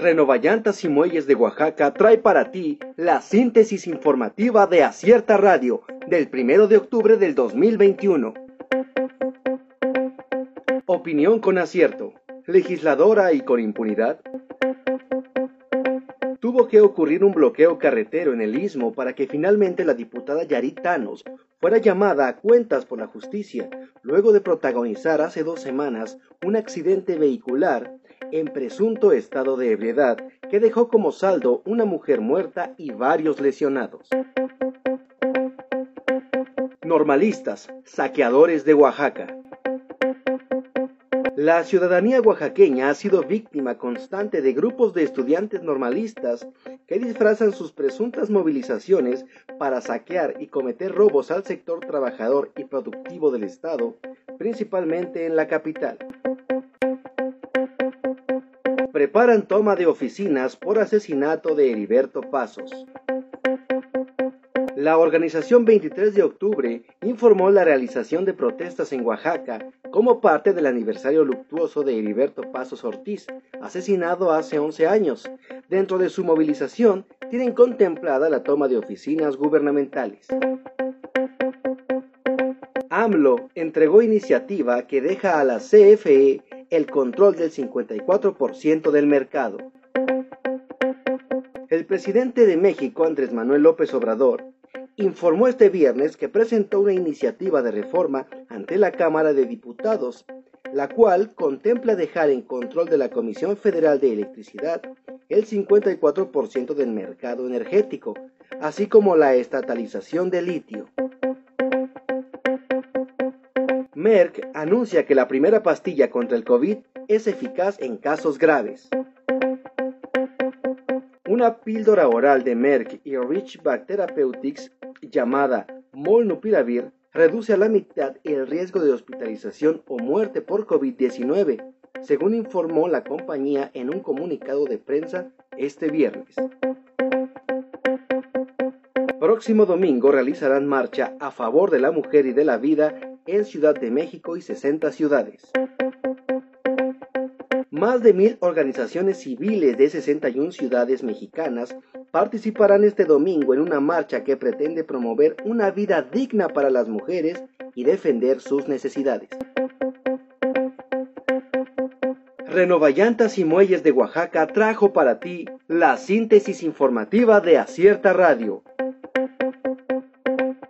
Renovallantas y Muelles de Oaxaca trae para ti la síntesis informativa de Acierta Radio del 1 de octubre del 2021. Opinión con acierto. Legisladora y con impunidad. Tuvo que ocurrir un bloqueo carretero en el istmo para que finalmente la diputada Yarit Thanos fuera llamada a cuentas por la justicia, luego de protagonizar hace dos semanas un accidente vehicular en presunto estado de ebriedad que dejó como saldo una mujer muerta y varios lesionados. Normalistas, saqueadores de Oaxaca. La ciudadanía oaxaqueña ha sido víctima constante de grupos de estudiantes normalistas que disfrazan sus presuntas movilizaciones para saquear y cometer robos al sector trabajador y productivo del Estado, principalmente en la capital preparan toma de oficinas por asesinato de Heriberto Pasos. La organización 23 de octubre informó la realización de protestas en Oaxaca como parte del aniversario luctuoso de Heriberto Pasos Ortiz, asesinado hace 11 años. Dentro de su movilización tienen contemplada la toma de oficinas gubernamentales. AMLO entregó iniciativa que deja a la CFE el control del 54% del mercado. El presidente de México, Andrés Manuel López Obrador, informó este viernes que presentó una iniciativa de reforma ante la Cámara de Diputados, la cual contempla dejar en control de la Comisión Federal de Electricidad el 54% del mercado energético, así como la estatalización del litio. Merck anuncia que la primera pastilla contra el COVID es eficaz en casos graves. Una píldora oral de Merck y Rich Back Therapeutics llamada Molnupiravir reduce a la mitad el riesgo de hospitalización o muerte por COVID-19, según informó la compañía en un comunicado de prensa este viernes. Próximo domingo realizarán marcha a favor de la mujer y de la vida en Ciudad de México y 60 ciudades. Más de mil organizaciones civiles de 61 ciudades mexicanas participarán este domingo en una marcha que pretende promover una vida digna para las mujeres y defender sus necesidades. Renovallantas y Muelles de Oaxaca trajo para ti la síntesis informativa de Acierta Radio.